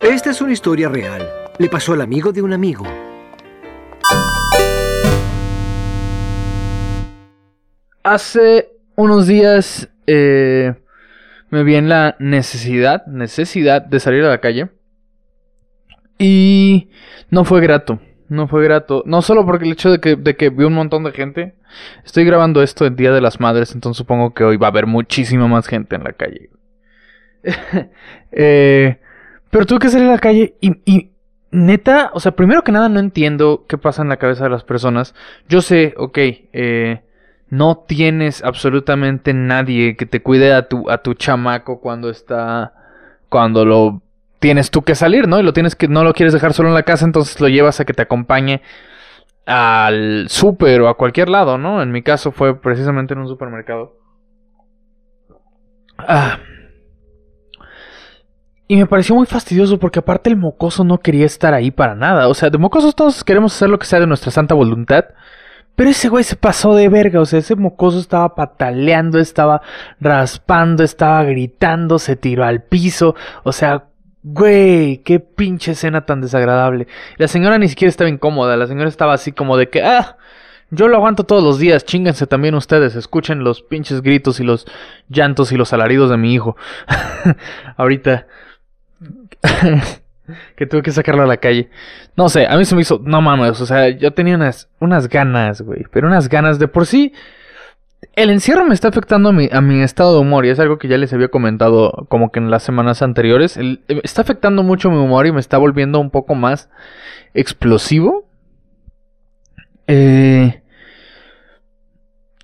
Esta es una historia real. Le pasó al amigo de un amigo. Hace unos días eh, me vi en la necesidad, necesidad de salir a la calle. Y no fue grato, no fue grato. No solo porque el hecho de que, vi un montón de gente. Estoy grabando esto el Día de las Madres, entonces supongo que hoy va a haber muchísima más gente en la calle. eh, pero tuve que salir a la calle y, neta, o sea, primero que nada no entiendo qué pasa en la cabeza de las personas. Yo sé, ok, eh, no tienes absolutamente nadie que te cuide a tu, a tu chamaco cuando está, cuando lo tienes tú que salir, ¿no? Y lo tienes que, no lo quieres dejar solo en la casa, entonces lo llevas a que te acompañe al súper o a cualquier lado, ¿no? En mi caso fue precisamente en un supermercado. Ah. Y me pareció muy fastidioso porque aparte el mocoso no quería estar ahí para nada. O sea, de mocosos todos queremos hacer lo que sea de nuestra santa voluntad. Pero ese güey se pasó de verga, o sea, ese mocoso estaba pataleando, estaba raspando, estaba gritando, se tiró al piso, o sea, güey, qué pinche escena tan desagradable. La señora ni siquiera estaba incómoda, la señora estaba así como de que, ah, yo lo aguanto todos los días, chinguense también ustedes, escuchen los pinches gritos y los llantos y los alaridos de mi hijo. Ahorita que tuve que sacarlo a la calle. No sé, a mí se me hizo, no mames, o sea, yo tenía unas, unas ganas, güey, pero unas ganas de por sí. El encierro me está afectando a mi, a mi estado de humor y es algo que ya les había comentado como que en las semanas anteriores. El, está afectando mucho mi humor y me está volviendo un poco más explosivo. Eh,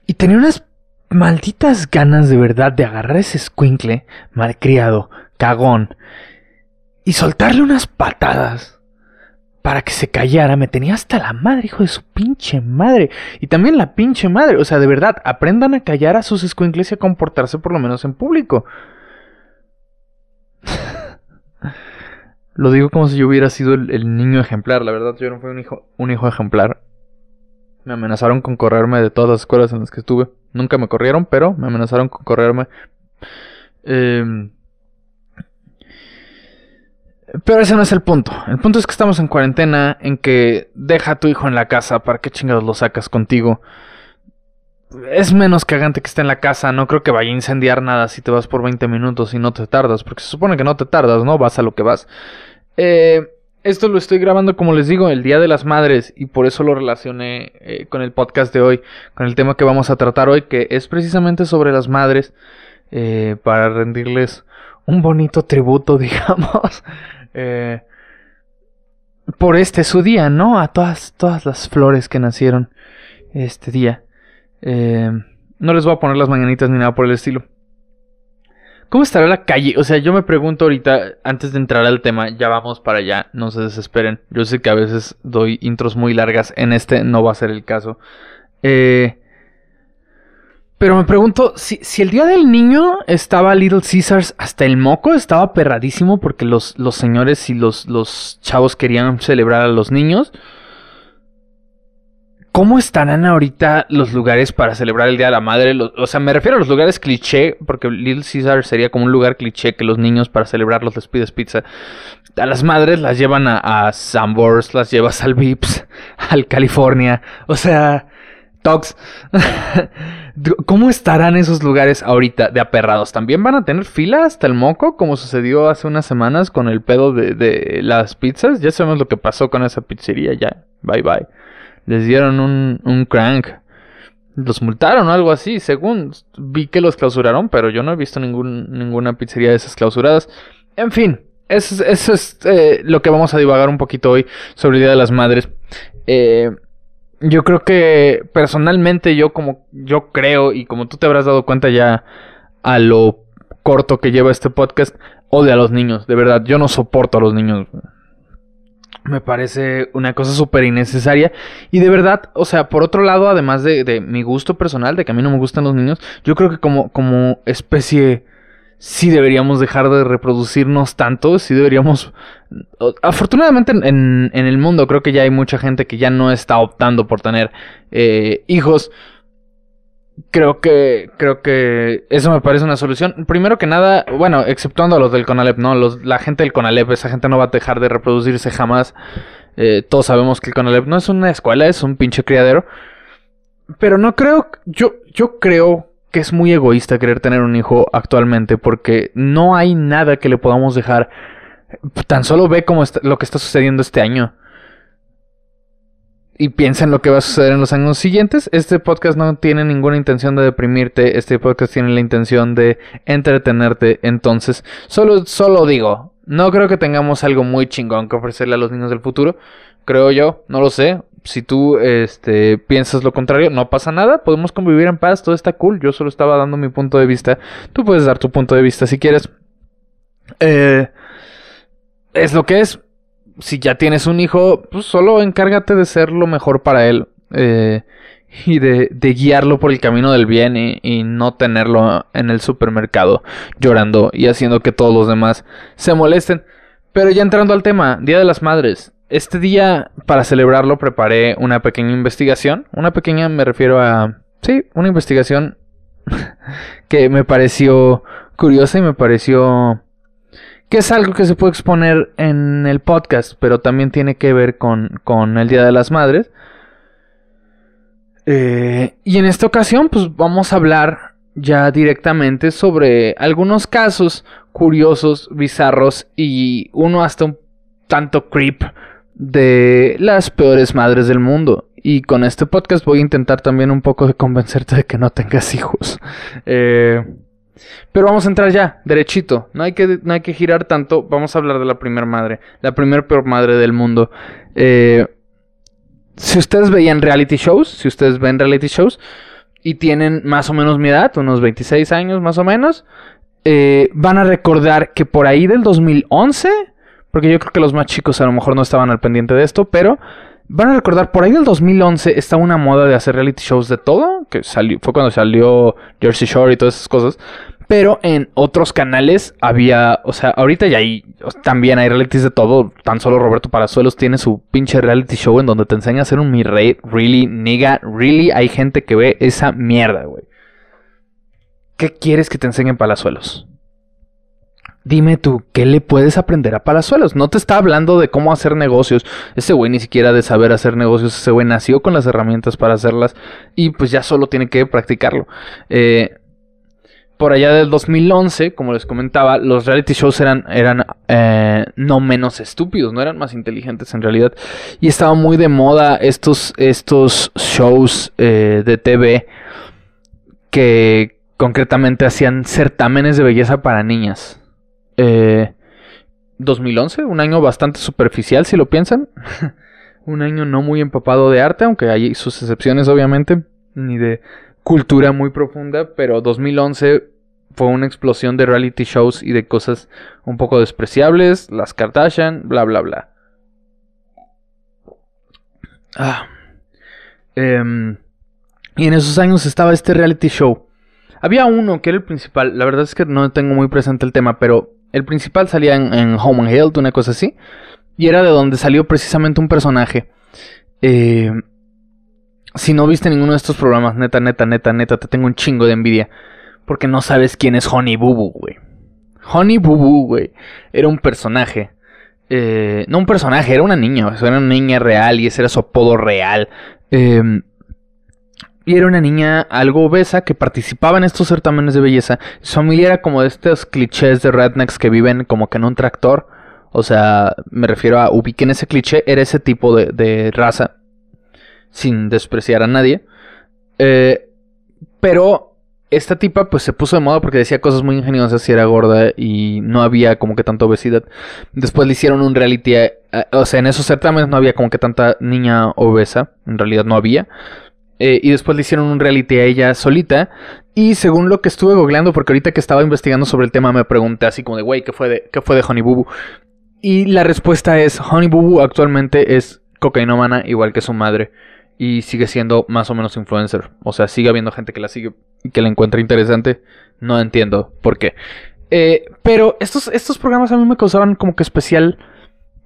y tenía unas malditas ganas de verdad de agarrar ese squinkle malcriado, cagón, y soltarle unas patadas para que se callara. Me tenía hasta la madre, hijo de su pinche madre. Y también la pinche madre. O sea, de verdad, aprendan a callar a sus escuincles y a comportarse por lo menos en público. lo digo como si yo hubiera sido el, niño ejemplar. La verdad, yo no fui un hijo, un hijo ejemplar. Me amenazaron con correrme de todas las escuelas en las que estuve. Nunca me corrieron, pero me amenazaron con correrme. Eh, pero ese no es el punto. El punto es que estamos en cuarentena, en que deja a tu hijo en la casa, ¿para qué chingados lo sacas contigo? Es menos cagante que esté en la casa, no creo que vaya a incendiar nada si te vas por 20 minutos y no te tardas, porque se supone que no te tardas, ¿no? Vas a lo que vas. Eh, esto lo estoy grabando, como les digo, el Día de las Madres, y por eso lo relacioné eh, con el podcast de hoy, con el tema que vamos a tratar hoy, que es precisamente sobre las madres, eh, para rendirles un bonito tributo, digamos. Eh, por este su día, ¿no? A todas, todas las flores que nacieron este día. Eh, no les voy a poner las mañanitas ni nada por el estilo. ¿Cómo estará la calle? O sea, yo me pregunto ahorita, antes de entrar al tema, ya vamos para allá, no se desesperen. Yo sé que a veces doy intros muy largas, en este no va a ser el caso. Eh, pero me pregunto, si, si, el día del niño estaba Little Caesars hasta el moco, estaba perradísimo porque los, los señores y los, los chavos querían celebrar a los niños. ¿Cómo estarán ahorita los lugares para celebrar el Día de la Madre? O sea, me refiero a los lugares cliché, porque Little Caesars sería como un lugar cliché que los niños para celebrarlos les pides pizza. A las madres las llevan a, a Sambors, las llevas al Vips, al California. O sea, Tox. ¿Cómo estarán esos lugares ahorita de aperrados? ¿También van a tener fila hasta el moco? Como sucedió hace unas semanas con el pedo de, de las pizzas. Ya sabemos lo que pasó con esa pizzería ya. Bye bye. Les dieron un, un crank. Los multaron o algo así. Según vi que los clausuraron, pero yo no he visto ninguna pizzería de esas clausuradas. En fin, eso, eso es eh, lo que vamos a divagar un poquito hoy sobre el Día de las Madres. Eh, yo creo que personalmente yo como yo creo y como tú te habrás dado cuenta ya a lo corto que lleva este podcast, odio a los niños, de verdad, yo no soporto a los niños. Me parece una cosa súper innecesaria. Y de verdad, o sea, por otro lado, además de, de, mi gusto personal, de que a mí no me gustan los niños, yo creo que como, como especie sí deberíamos dejar de reproducirnos tanto, sí deberíamos... Afortunadamente en, en, el mundo creo que ya hay mucha gente que ya no está optando por tener eh, hijos. creo que creo que eso me parece una solución. Primero que nada, bueno, exceptuando a los del Conalep, ¿no? La gente del Conalep, esa gente no va a dejar de reproducirse jamás. Eh, todos sabemos que el Conalep no es una escuela, es un pinche criadero. Pero no creo, yo, yo creo que es muy egoísta querer tener un hijo actualmente porque no hay nada que le podamos dejar. Tan solo ve cómo está, lo que está sucediendo este año y piensa en lo que va a suceder en los años siguientes. Este podcast no tiene ninguna intención de deprimirte, este podcast tiene la intención de entretenerte. Entonces, solo, solo digo, no creo que tengamos algo muy chingón que ofrecerle a los niños del futuro. Creo yo, no lo sé. Si tú este, piensas lo contrario, no pasa nada. Podemos convivir en paz, todo está cool. Yo solo estaba dando mi punto de vista. Tú puedes dar tu punto de vista si quieres. Eh, es lo que es si ya tienes un hijo, pues solo encárgate de ser lo mejor para él. Eh, y de, guiarlo por el camino del bien y, no tenerlo en el supermercado llorando y haciendo que todos los demás se molesten. Pero ya entrando al tema, Día de las Madres. Este día, para celebrarlo, preparé una pequeña investigación. Una pequeña, me refiero a... Sí, una investigación que me pareció curiosa y me pareció que es algo que se puede exponer en el podcast, pero también tiene que ver con, el Día de las Madres. Eh, y en esta ocasión, pues vamos a hablar ya directamente sobre algunos casos curiosos, bizarros y uno hasta un tanto creep de las peores madres del mundo. Y con este podcast voy a intentar también un poco de convencerte de que no tengas hijos. Eh, pero vamos a entrar ya, derechito. No hay que, no hay que girar tanto. Vamos a hablar de la primer madre. La primer peor madre del mundo. Eh, si ustedes veían reality shows, si ustedes ven reality shows y tienen más o menos mi edad, unos 26 años más o menos, eh, van a recordar que por ahí del 2011, porque yo creo que los más chicos a lo mejor no estaban al pendiente de esto, pero Van a recordar, por ahí del 2011 está una moda de hacer reality shows de todo, que salió, fue cuando salió Jersey Shore y todas esas cosas. Pero en otros canales había, o sea, ahorita ya hay, también hay realities de todo. Tan solo Roberto Parazuelos tiene su pinche reality show en donde te enseña a hacer un mi rey. Really, nigga, really hay gente que ve esa mierda, güey. ¿Qué quieres que te enseñen Palazuelos? Dime tú, ¿qué le puedes aprender a Palazuelos? No te está hablando de cómo hacer negocios. Ese güey ni siquiera de saber hacer negocios. Ese güey nació con las herramientas para hacerlas y pues ya solo tiene que practicarlo. Eh, por allá del 2011, como les comentaba, los reality shows eran, eran eh, no menos estúpidos, no eran más inteligentes en realidad. Y estaba muy de moda estos, estos shows eh, de TV que concretamente hacían certámenes de belleza para niñas. 2011, eh, un año bastante superficial si lo piensan. un año no muy empapado de arte, aunque hay sus excepciones obviamente, ni de cultura muy profunda, pero 2011 fue una explosión de reality shows y de cosas un poco despreciables, las Kardashian, bla bla bla. Ah. Em, y en esos años estaba este reality show. Había uno que era el principal, la verdad es que no tengo muy presente el tema, pero el principal salía en, Home and Health, una cosa así. Y era de donde salió precisamente un personaje. Eh, si no viste ninguno de estos programas, neta, neta, neta, neta, te tengo un chingo de envidia. Porque no sabes quién es Honey Boo Boo, güey. Honey Boo Boo, güey. Era un personaje. Eh, no un personaje, era una niña. era una niña real y ese era su apodo real. Eh, y era una niña algo obesa que participaba en estos certámenes de belleza. Su familia era como de estos clichés de rednecks que viven como que en un tractor. O sea, me refiero a ubiquen ese cliché, era ese tipo de, raza. Sin despreciar a nadie. Eh, pero esta tipa pues se puso de moda porque decía cosas muy ingeniosas y era gorda y no había como que tanta obesidad. Después le hicieron un reality, eh, o sea, en esos certámenes no había como que tanta niña obesa, en realidad no había. Eh, y después le hicieron un reality a ella solita. Y según lo que estuve googleando, porque ahorita que estaba investigando sobre el tema me pregunté así como de, güey, ¿qué fue de, qué fue de Honey Boo Boo? Y la respuesta es, Honey Boo Boo actualmente es cocainómana igual que su madre. Y sigue siendo más o menos influencer. O sea, sigue habiendo gente que la sigue y que la encuentra interesante. No entiendo por qué. Eh, pero estos, estos programas a mí me causaban como que especial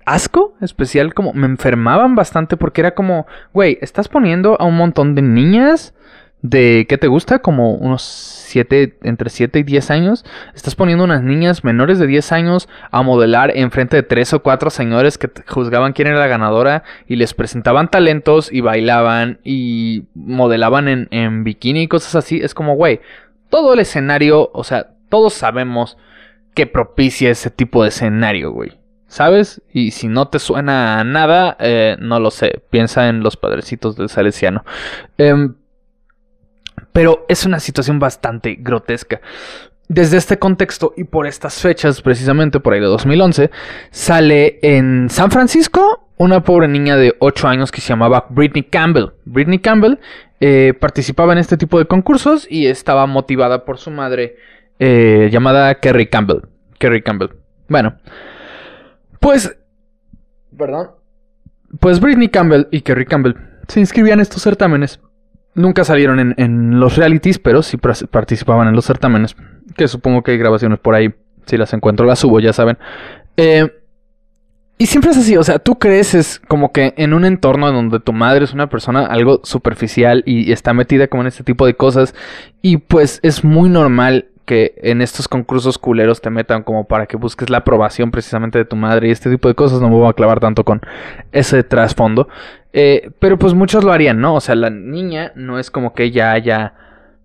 asco especial, como me enfermaban bastante porque era como, güey, estás poniendo a un montón de niñas de, ¿qué te gusta? Como unos 7, entre 7 y 10 años. Estás poniendo unas niñas menores de 10 años a modelar en frente de 3 o 4 señores que juzgaban quién era la ganadora y les presentaban talentos y bailaban y modelaban en, en bikini y cosas así. Es como, güey, todo el escenario, o sea, todos sabemos que propicia ese tipo de escenario, güey. ¿Sabes? Y si no te suena a nada, eh, no lo sé. Piensa en los padrecitos del Salesiano. Em, pero es una situación bastante grotesca. Desde este contexto y por estas fechas, precisamente por ahí de 2011, sale en San Francisco una pobre niña de 8 años que se llamaba Britney Campbell. Britney Campbell eh, participaba en este tipo de concursos y estaba motivada por su madre eh, llamada Kerry Campbell. Kerry Campbell. Bueno, pues. Perdón. Pues Britney Campbell y Kerry Campbell se inscribían en estos certámenes. Nunca salieron en, los realities, pero sí participaban en los certámenes. Que supongo que hay grabaciones por ahí. Si las encuentro, las subo, ya saben. Eh, y siempre es así, o sea, tú creces como que en un entorno donde tu madre es una persona algo superficial y está metida como en este tipo de cosas. Y pues es muy normal que en estos concursos culeros te metan como para que busques la aprobación precisamente de tu madre y este tipo de cosas. No me voy a clavar tanto con ese trasfondo. Eh, pero pues muchos lo harían, ¿no? O sea, la niña no es como que ella haya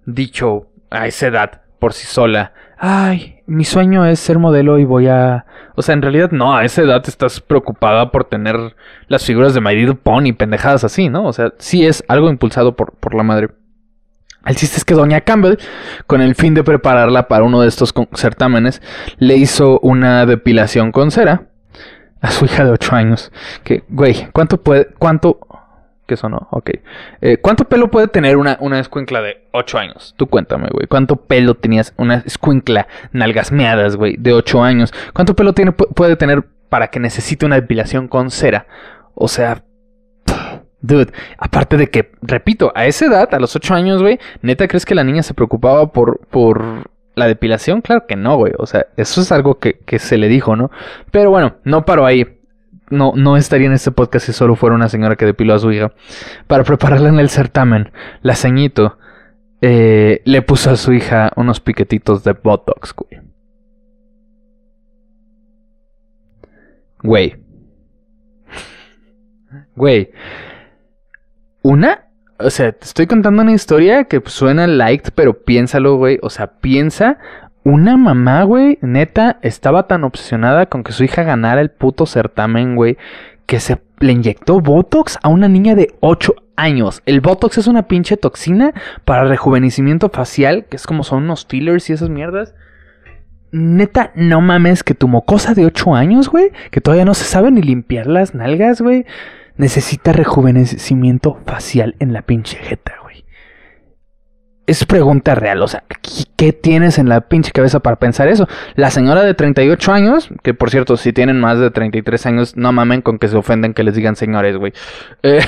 dicho a esa edad por sí sola. Ay, mi sueño es ser modelo y voy a... O sea, en realidad no, a esa edad estás preocupada por tener las figuras de My Little Pony, pendejadas así, ¿no? O sea, sí es algo impulsado por, por la madre. El chiste es que Doña Campbell, con el fin de prepararla para uno de estos certámenes, le hizo una depilación con cera a su hija de 8 años. Que, güey, ¿cuánto puede, cuánto, que eso no, ok. Eh, ¿Cuánto pelo puede tener una, una escuincla de 8 años? Tú cuéntame, güey. ¿Cuánto pelo tenías una escuincla nalgasmeadas, güey, de 8 años? ¿Cuánto pelo tiene, puede tener para que necesite una depilación con cera? O sea, Dude, aparte de que, repito, a esa edad, a los 8 años, güey, ¿neta crees que la niña se preocupaba por, por la depilación? Claro que no, güey. O sea, eso es algo que, se le dijo, ¿no? Pero bueno, no paro ahí. No, no estaría en este podcast si solo fuera una señora que depiló a su hija. Para prepararla en el certamen, la ceñito eh, le puso a su hija unos piquetitos de Botox, güey. Güey. Güey. Una, o sea, te estoy contando una historia que suena light, pero piénsalo, güey. O sea, piensa, una mamá, güey, neta, estaba tan obsesionada con que su hija ganara el puto certamen, güey, que se le inyectó Botox a una niña de 8 años. El Botox es una pinche toxina para rejuvenecimiento facial, que es como son unos fillers y esas mierdas. Neta, no mames que tu mocosa de 8 años, güey, que todavía no se sabe ni limpiar las nalgas, güey necesita rejuvenecimiento facial en la pinche jeta, güey. Es pregunta real, o sea, ¿qué tienes en la pinche cabeza para pensar eso? La señora de 38 años, que por cierto, si tienen más de 33 años, no mamen con que se ofenden que les digan señores, güey. Eh,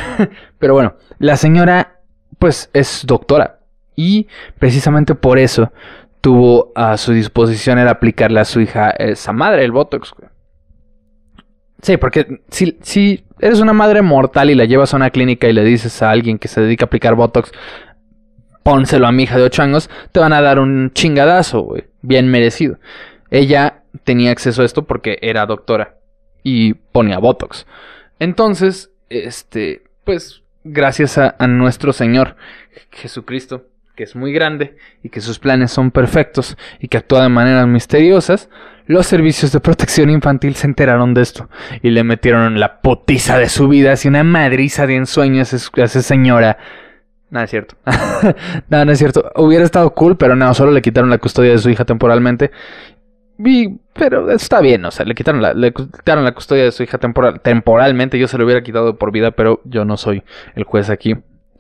pero bueno, la señora, pues, es doctora. Y precisamente por eso tuvo a su disposición el aplicarle a su hija esa madre, el Botox, güey. Sí, porque si, si eres una madre mortal y la llevas a una clínica y le dices a alguien que se dedica a aplicar Botox, pónselo a mi hija de 8 años, te van a dar un chingadazo, güey. Bien merecido. Ella tenía acceso a esto porque era doctora y ponía Botox. Entonces, este, pues, gracias a nuestro Señor Jesucristo, que es muy grande y que sus planes son perfectos y que actúa de maneras misteriosas, los servicios de protección infantil se enteraron de esto y le metieron la potiza de su vida, así una madriza de ensueños a esa señora. Nada es cierto. Nada, no es cierto. Hubiera estado cool, pero no, solo le quitaron la custodia de su hija temporalmente. Y, pero está bien, o sea, le quitaron la, le quitaron la custodia de su hija temporal, temporalmente. Yo se lo hubiera quitado por vida, pero yo no soy el juez aquí.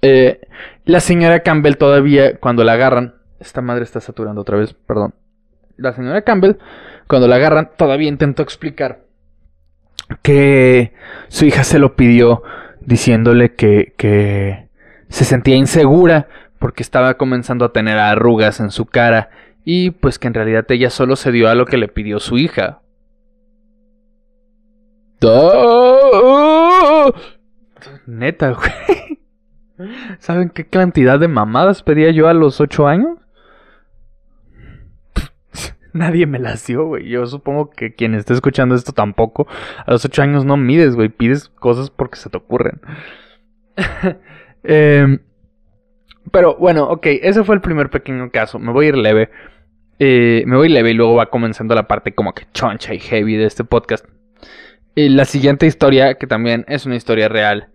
Eh, la señora Campbell todavía, cuando la agarran, esta madre está saturando otra vez, perdón. La señora Campbell, cuando la agarran, todavía intentó explicar que su hija se lo pidió diciéndole que, que se sentía insegura porque estaba comenzando a tener arrugas en su cara y pues que en realidad ella solo se dio a lo que le pidió su hija. Neta, güey. ¿Saben qué cantidad de mamadas pedía yo a los 8 años? Nadie me las dio, güey. Yo supongo que quien esté escuchando esto tampoco. A los 8 años no mides, güey. Pides cosas porque se te ocurren. Em, pero bueno, ok. Ese fue el primer pequeño caso. Me voy a ir leve. Eh, me voy leve y luego va comenzando la parte como que choncha y heavy de este podcast. Y la siguiente historia, que también es una historia real.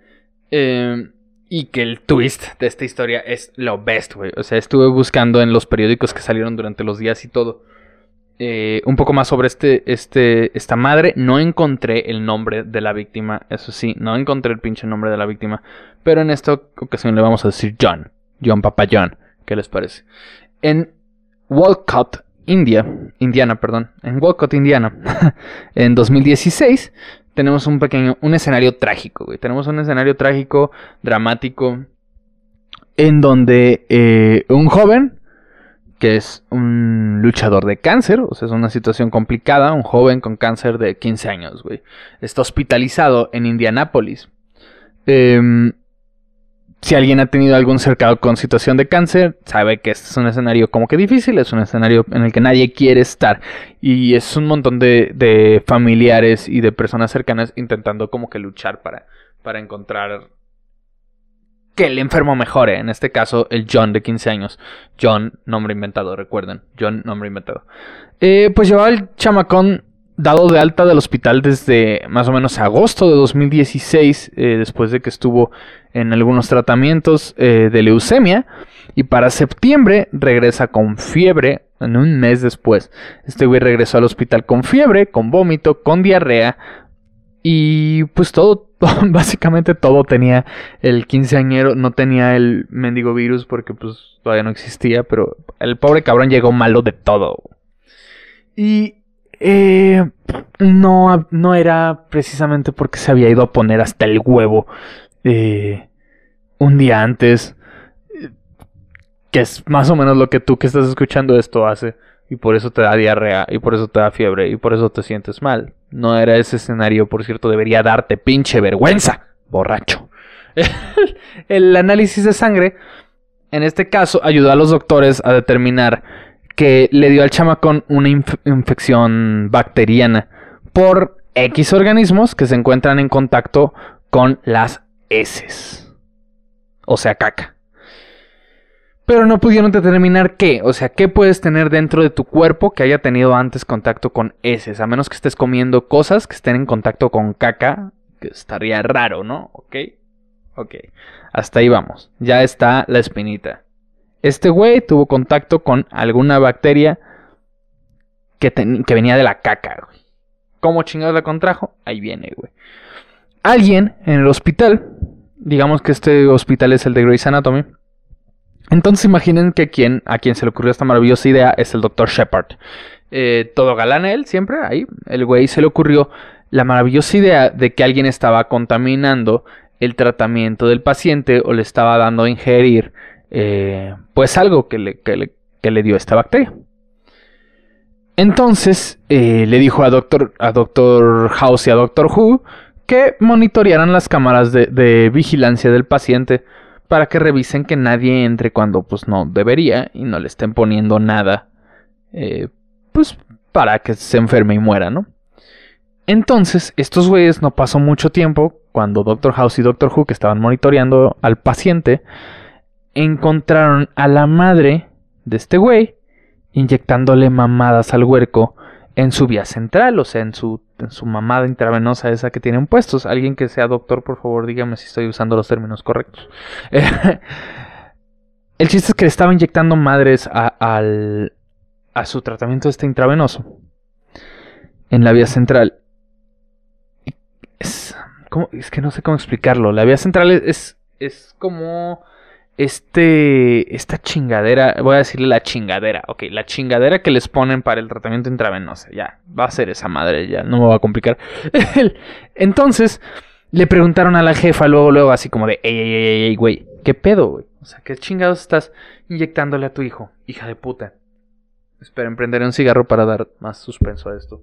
Eh, y que el twist de esta historia es lo best, güey. O sea, estuve buscando en los periódicos que salieron durante los días y todo. Eh, un poco más sobre este, este, esta madre. No encontré el nombre de la víctima. Eso sí, no encontré el pinche nombre de la víctima. Pero en esta ocasión le vamos a decir John. John Papa John. ¿Qué les parece? En Walcott, India, Indiana, perdón, en Walcott, Indiana, en 2016, tenemos un pequeño, un escenario trágico, güey. Tenemos un escenario trágico, dramático, en donde eh, un joven, que es un luchador de cáncer, o sea, es una situación complicada, un joven con cáncer de 15 años, güey, está hospitalizado en Indianápolis. Eh, si alguien ha tenido algún cercado con situación de cáncer, sabe que este es un escenario como que difícil, es un escenario en el que nadie quiere estar. Y es un montón de, familiares y de personas cercanas intentando como que luchar para, para encontrar que el enfermo mejore. En este caso, el John de 15 años. John, nombre inventado, recuerden. John, nombre inventado. Eh, pues llevaba el chamacón dado de alta del hospital desde más o menos agosto de 2016, eh, después de que estuvo en algunos tratamientos eh, de leucemia, y para septiembre regresa con fiebre, en un mes después. Este güey regresó al hospital con fiebre, con vómito, con diarrea, y pues todo, básicamente todo tenía el quinceañero, no tenía el mendigo virus porque pues todavía no existía, pero el pobre cabrón llegó malo de todo. Y eh, no, no era precisamente porque se había ido a poner hasta el huevo eh, un día antes. Que es más o menos lo que tú que estás escuchando esto hace. Y por eso te da diarrea, y por eso te da fiebre, y por eso te sientes mal. No era ese escenario, por cierto, debería darte pinche vergüenza, borracho. el análisis de sangre, en este caso, ayudó a los doctores a determinar que le dio al chamacón una infección bacteriana por X organismos que se encuentran en contacto con las heces. O sea, caca. Pero no pudieron determinar qué. O sea, qué puedes tener dentro de tu cuerpo que haya tenido antes contacto con heces. A menos que estés comiendo cosas que estén en contacto con caca. Que estaría raro, ¿no? Ok. Ok. Hasta ahí vamos. Ya está la espinita. Este güey tuvo contacto con alguna bacteria que, venía de la caca, güey. ¿Cómo chingados la contrajo? Ahí viene, güey. Alguien en el hospital, digamos que este hospital es el de Grey's Anatomy. Entonces imaginen que quien, a quien se le ocurrió esta maravillosa idea es el Dr. Shepard. Eh, todo galán él, siempre, ahí. El güey se le ocurrió la maravillosa idea de que alguien estaba contaminando el tratamiento del paciente o le estaba dando a ingerir eh, pues algo que le, que le, dio esta bacteria. Entonces eh, le dijo a Doctor, a Doctor House y a Doctor Who que monitorearan las cámaras de, vigilancia del paciente para que revisen que nadie entre cuando pues no debería y no le estén poniendo nada eh, pues para que se enferme y muera, ¿no? Entonces, estos güeyes no pasó mucho tiempo cuando Doctor House y Doctor Who que estaban monitoreando al paciente encontraron a la madre de este güey inyectándole mamadas al huerco en su vía central, o sea, en su, su mamada intravenosa esa que tienen puestos. Alguien que sea doctor, por favor, dígame si estoy usando los términos correctos. El chiste es que le estaba inyectando madres a, al, a su tratamiento este intravenoso en la vía central. Es, es que no sé cómo explicarlo. La vía central es, es como este, esta chingadera, voy a decirle la chingadera, ok, la chingadera que les ponen para el tratamiento intravenoso, ya, va a ser esa madre, ya, no me va a complicar. Entonces, le preguntaron a la jefa luego, luego, así como de, ey, ey, ey, ey, güey, ¿qué pedo, güey? O sea, ¿qué chingados estás inyectándole a tu hijo, hija de puta? Espera, emprenderé un cigarro para dar más suspenso a esto.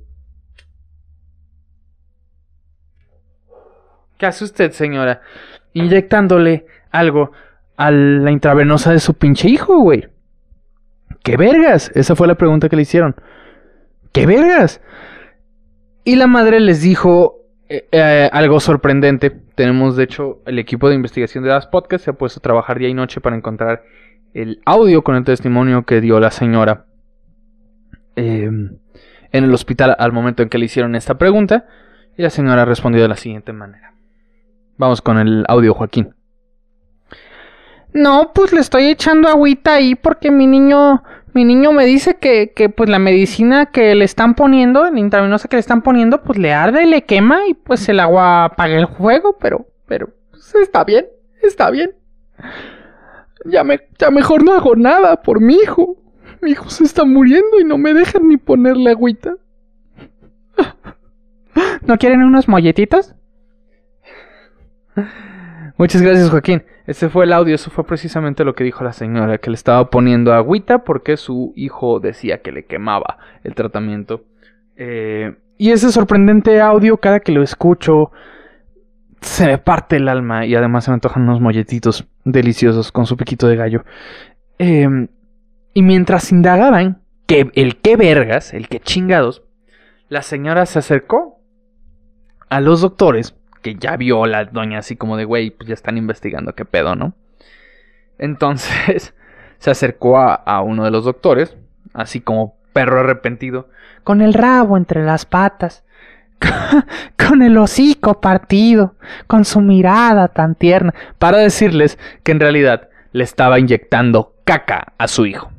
¿Qué hace usted, señora? inyectándole algo a la intravenosa de su pinche hijo, güey. ¿Qué vergas? Esa fue la pregunta que le hicieron. ¿Qué vergas? Y la madre les dijo eh, eh, algo sorprendente. Tenemos, de hecho, el equipo de investigación de las podcasts se ha puesto a trabajar día y noche para encontrar el audio con el testimonio que dio la señora em, en el hospital al momento en que le hicieron esta pregunta. Y la señora respondió de la siguiente manera. Vamos con el audio, Joaquín. No, pues le estoy echando agüita ahí porque mi niño, mi niño me dice que, que pues la medicina que le están poniendo, la intravenosa que le están poniendo, pues le arde y le quema y pues el agua apaga el fuego, pero, pero, pues está bien, está bien. Ya, me, ya mejor no hago nada por mi hijo. Mi hijo se está muriendo y no me dejan ni ponerle agüita. ¿No quieren unos molletitos? Muchas gracias, Joaquín. Este fue el audio, eso fue precisamente lo que dijo la señora, que le estaba poniendo agüita porque su hijo decía que le quemaba el tratamiento. Eh, y ese sorprendente audio, cada que lo escucho, se me parte el alma y además se me antojan unos molletitos deliciosos con su piquito de gallo. Em, y mientras indagaban que el qué vergas, el que chingados, la señora se acercó a los doctores ya vio la doña así como de, güey, pues ya están investigando qué pedo, ¿no? Entonces se acercó a, uno de los doctores, así como perro arrepentido, con el rabo entre las patas, con el hocico partido, con su mirada tan tierna, para decirles que en realidad le estaba inyectando caca a su hijo.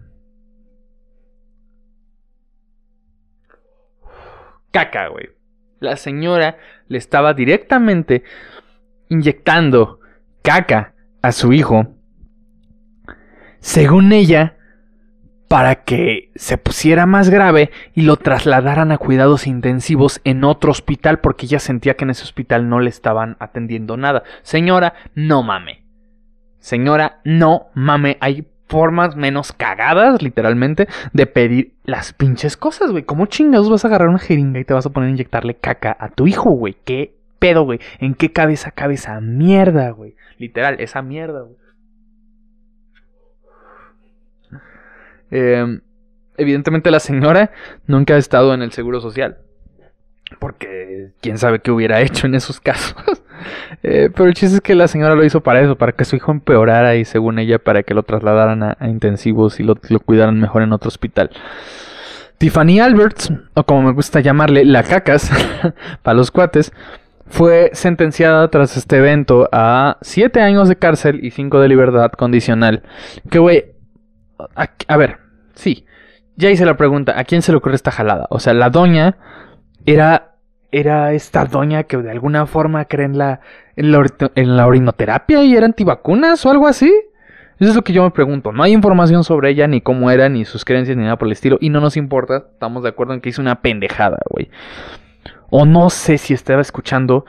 Caca, güey la señora le estaba directamente inyectando caca a su hijo, según ella, para que se pusiera más grave y lo trasladaran a cuidados intensivos en otro hospital porque ella sentía que en ese hospital no le estaban atendiendo nada. Señora, no mame. Señora, no mame. Hay formas menos cagadas, literalmente, de pedir las pinches cosas, güey. ¿Cómo chingados vas a agarrar una jeringa y te vas a poner a inyectarle caca a tu hijo, güey? ¿Qué pedo, güey? ¿En qué cabeza cabe esa mierda, güey? Literal, esa mierda, güey. Em, evidentemente la señora nunca ha estado en el seguro social. Porque quién sabe qué hubiera hecho en esos casos. Eh, pero el chiste es que la señora lo hizo para eso, para que su hijo empeorara y según ella para que lo trasladaran a, intensivos y lo, cuidaran mejor en otro hospital. Tiffany Alberts, o como me gusta llamarle, la cacas, para los cuates, fue sentenciada tras este evento a 7 años de cárcel y 5 de libertad condicional. Que güey, a ver, sí, ya hice la pregunta, ¿a quién se le ocurre esta jalada? O sea, la doña era, era esta doña que de alguna forma cree en la, en la, en la orinoterapia y era antivacunas o algo así. Eso es lo que yo me pregunto. No hay información sobre ella, ni cómo era, ni sus creencias, ni nada por el estilo. Y no nos importa. Estamos de acuerdo en que hizo una pendejada, güey. O no sé si estaba escuchando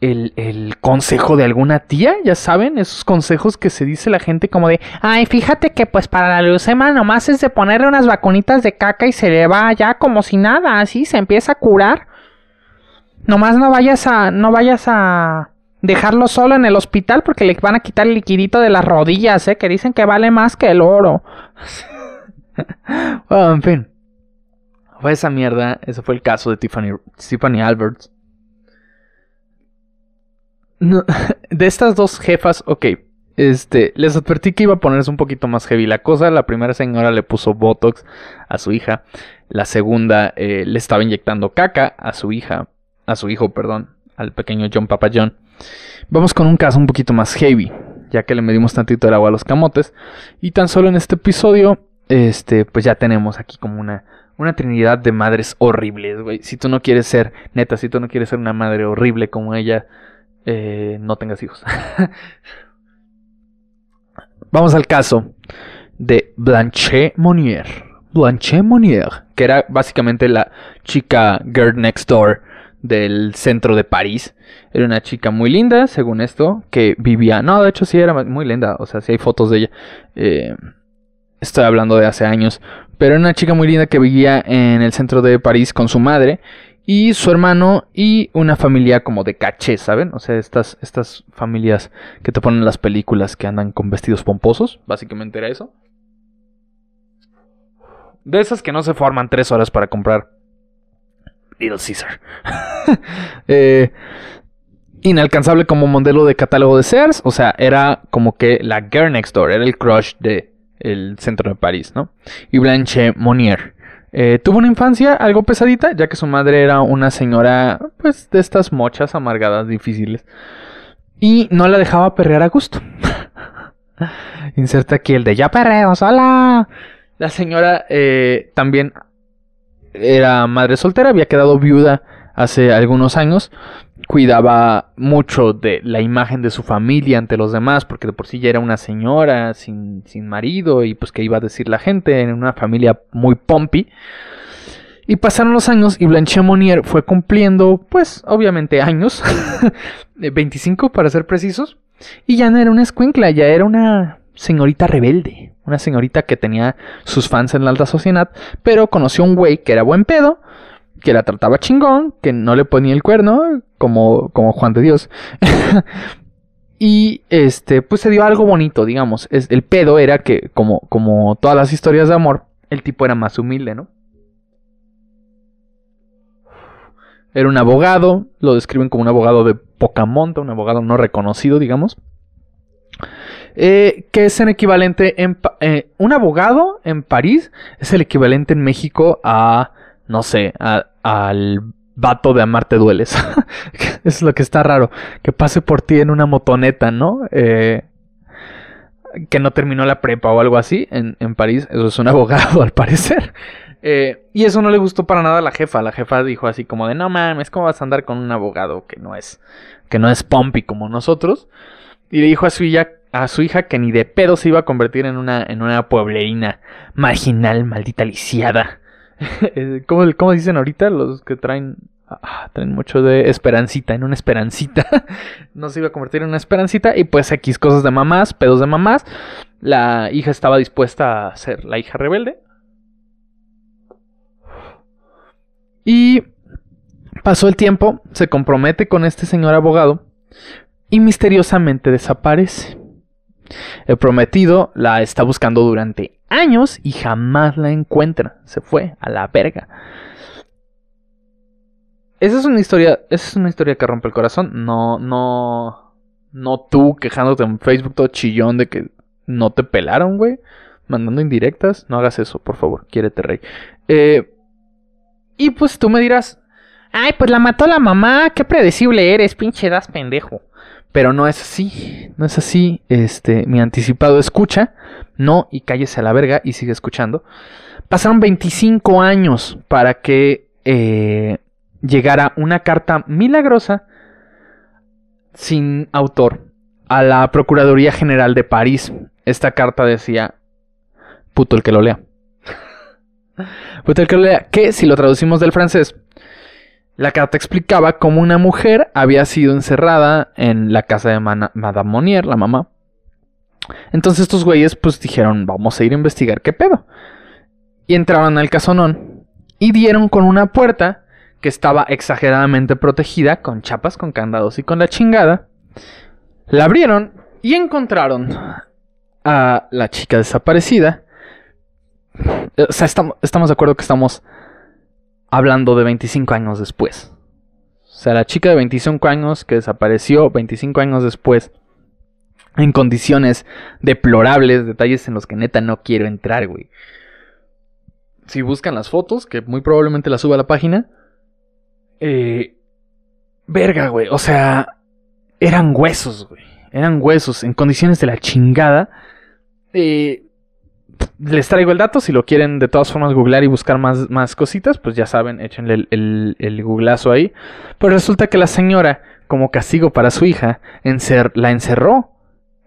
el, consejo de alguna tía, ya saben, esos consejos que se dice la gente como de, ay, fíjate que pues para la leucemia nomás es de ponerle unas vacunitas de caca y se le va ya como si nada, así se empieza a curar. Nomás no vayas a, no vayas a dejarlo solo en el hospital porque le van a quitar el liquidito de las rodillas, eh, que dicen que vale más que el oro. en fin. Fue esa mierda, ese fue el caso de Tiffany, Tiffany Alberts de estas dos jefas, ok. Este, les advertí que iba a ponerse un poquito más heavy la cosa. La primera señora le puso Botox a su hija. La segunda eh, le estaba inyectando caca a su hija. A su hijo, perdón. Al pequeño John Papa John. Vamos con un caso un poquito más heavy. Ya que le medimos tantito el agua a los camotes. Y tan solo en este episodio. Este, pues ya tenemos aquí como una, una trinidad de madres horribles, güey. Si tú no quieres ser, neta, si tú no quieres ser una madre horrible como ella eh, no tengas hijos. Vamos al caso de Blanche Monnier. Blanche Monnier, que era básicamente la chica girl next door del centro de París. Era una chica muy linda, según esto, que vivía... No, de hecho sí era muy linda, o sea, sí hay fotos de ella. Eh, estoy hablando de hace años. Pero era una chica muy linda que vivía en el centro de París con su madre y su hermano y una familia como de caché, ¿saben? O sea, estas, estas familias que te ponen en las películas que andan con vestidos pomposos, básicamente era eso. De esas que no se forman tres horas para comprar Little Caesar. Eh, inalcanzable como modelo de catálogo de Sears, o sea, era como que la girl next door, era el crush de centro de París, ¿no? Y Blanche Monnier. Eh, tuvo una infancia algo pesadita, ya que su madre era una señora, pues, de estas mochas amargadas, difíciles. Y no la dejaba perrear a gusto. Inserta aquí el de ya perreo, sola. La señora eh, también era madre soltera, había quedado viuda hace algunos años, cuidaba mucho de la imagen de su familia ante los demás, porque de por sí ya era una señora sin, sin marido y pues que iba a decir la gente en una familia muy pompi. Y pasaron los años y Blanche Monnier fue cumpliendo, pues obviamente años, 25 para ser precisos, y ya no era una escuincla, ya era una señorita rebelde, una señorita que tenía sus fans en la alta sociedad, pero conoció a un güey que era buen pedo, que la trataba chingón, que no le ponía el cuerno, como, como Juan de Dios. y este, pues se dio algo bonito, digamos. Es, el pedo era que, como, como todas las historias de amor, el tipo era más humilde, ¿no? Era un abogado, lo describen como un abogado de poca monta, un abogado no reconocido, digamos. Eh, que es el equivalente en... Eh, un abogado en París es el equivalente en México a no sé, al vato de amarte dueles. es lo que está raro. Que pase por ti en una motoneta, ¿no? Eh, que no terminó la prepa o algo así en, París. Eso es un abogado, al parecer. Y eso no le gustó para nada a la jefa. La jefa dijo así como de, no mames, ¿cómo vas a andar con un abogado que no es, que no es pompi como nosotros? Y le dijo a su hija, a su hija que ni de pedo se iba a convertir en una, en una pueblerina marginal, maldita lisiada. ¿Cómo, dicen ahorita los que traen ah, traen mucho de esperancita, en una esperancita. no se iba a convertir en una esperancita. Y pues X cosas de mamás, pedos de mamás. La hija estaba dispuesta a ser la hija rebelde. Y pasó el tiempo, se compromete con este señor abogado y misteriosamente desaparece. El prometido la está buscando durante años y jamás la encuentra. Se fue a la verga. Esa es una historia, esa es una historia que rompe el corazón. No, no, no tú quejándote en Facebook todo chillón de que no te pelaron, güey. Mandando indirectas. No hagas eso, por favor. Quiérete, rey. Eh, y pues tú me dirás, ay, pues la mató la mamá. Qué predecible eres, pinche das pendejo. Pero no es así, no es así. Este, mi anticipado escucha, no, y cállese a la verga y sigue escuchando. Pasaron 25 años para que eh, llegara una carta milagrosa sin autor a la Procuraduría General de París. Esta carta decía, puto el que lo lea. puto el que lo lea, que si lo traducimos del francés, la carta explicaba cómo una mujer había sido encerrada en la casa de Madame Monnier, la mamá. Entonces estos güeyes pues dijeron, vamos a ir a investigar qué pedo. Y entraban al casonón y dieron con una puerta que estaba exageradamente protegida con chapas, con candados y con la chingada. La abrieron y encontraron a la chica desaparecida. O sea, estamos, estamos de acuerdo que estamos hablando de 25 años después. O sea, la chica de 25 años que desapareció 25 años después en condiciones deplorables, detalles en los que neta no quiero entrar, güey. Si buscan las fotos, que muy probablemente las suba a la página, eh, verga, güey, o sea, eran huesos, güey. Eran huesos en condiciones de la chingada. Eh, les traigo el dato, si lo quieren de todas formas googlear y buscar más, más cositas, pues ya saben, échenle el, el, googlazo ahí. Pues resulta que la señora, como castigo para su hija, la encerró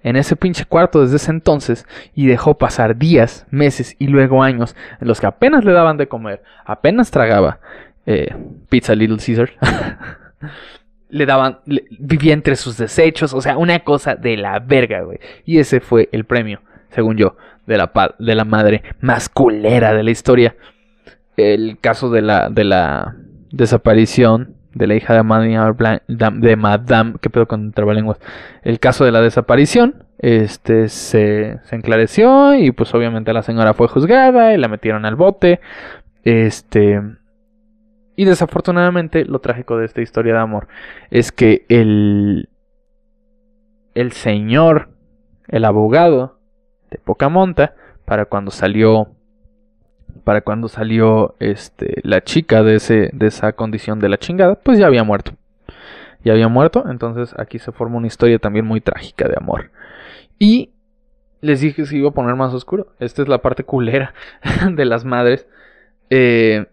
en ese pinche cuarto desde ese entonces y dejó pasar días, meses y luego años en los que apenas le daban de comer, apenas tragaba eh, pizza Little Caesar. le daban, vivía entre sus desechos, o sea, una cosa de la verga, güey. Y ese fue el premio, según yo, de la, de la madre más culera de la historia. El caso de la, de la, desaparición de la hija de Madame, de Madame ¿qué pedo con trabalenguas? El caso de la desaparición, este, se, se enclareció y pues obviamente la señora fue juzgada y la metieron al bote, este, y desafortunadamente lo trágico de esta historia de amor es que el, el señor, el abogado de poca monta, para cuando salió para cuando salió este, la chica de, ese, de esa condición de la chingada, pues ya había muerto. Ya había muerto, entonces aquí se forma una historia también muy trágica de amor. Y les dije que se iba a poner más oscuro. Esta es la parte culera de las madres. Eh,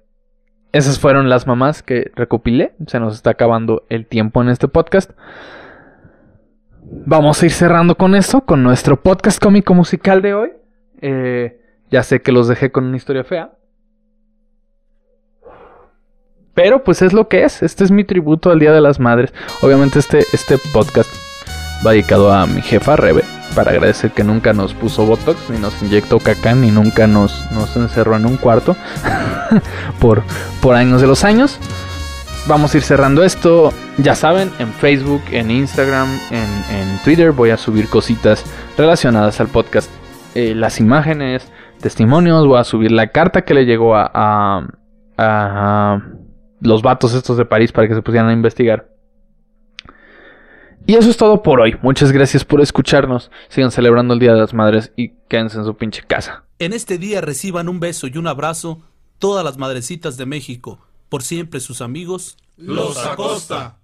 esas fueron las mamás que recopilé. Se nos está acabando el tiempo en este podcast. Vamos a ir cerrando con esto, con nuestro podcast cómico musical de hoy. Eh, ya sé que los dejé con una historia fea. Pero pues es lo que es. Este es mi tributo al Día de las Madres. Obviamente este, este podcast va dedicado a mi jefa Rebe. Para agradecer que nunca nos puso Botox, ni nos inyectó caca, ni nunca nos, nos encerró en un cuarto por, por años de los años. Vamos a ir cerrando esto. Ya saben, en Facebook, en Instagram, en, Twitter voy a subir cositas relacionadas al podcast. Eh, las imágenes, testimonios, voy a subir la carta que le llegó a, a, los vatos estos de París para que se pusieran a investigar. Y eso es todo por hoy. Muchas gracias por escucharnos. Sigan celebrando el Día de las Madres y quédense en su pinche casa. En este día reciban un beso y un abrazo todas las madrecitas de México. Por siempre sus amigos, los Acosta.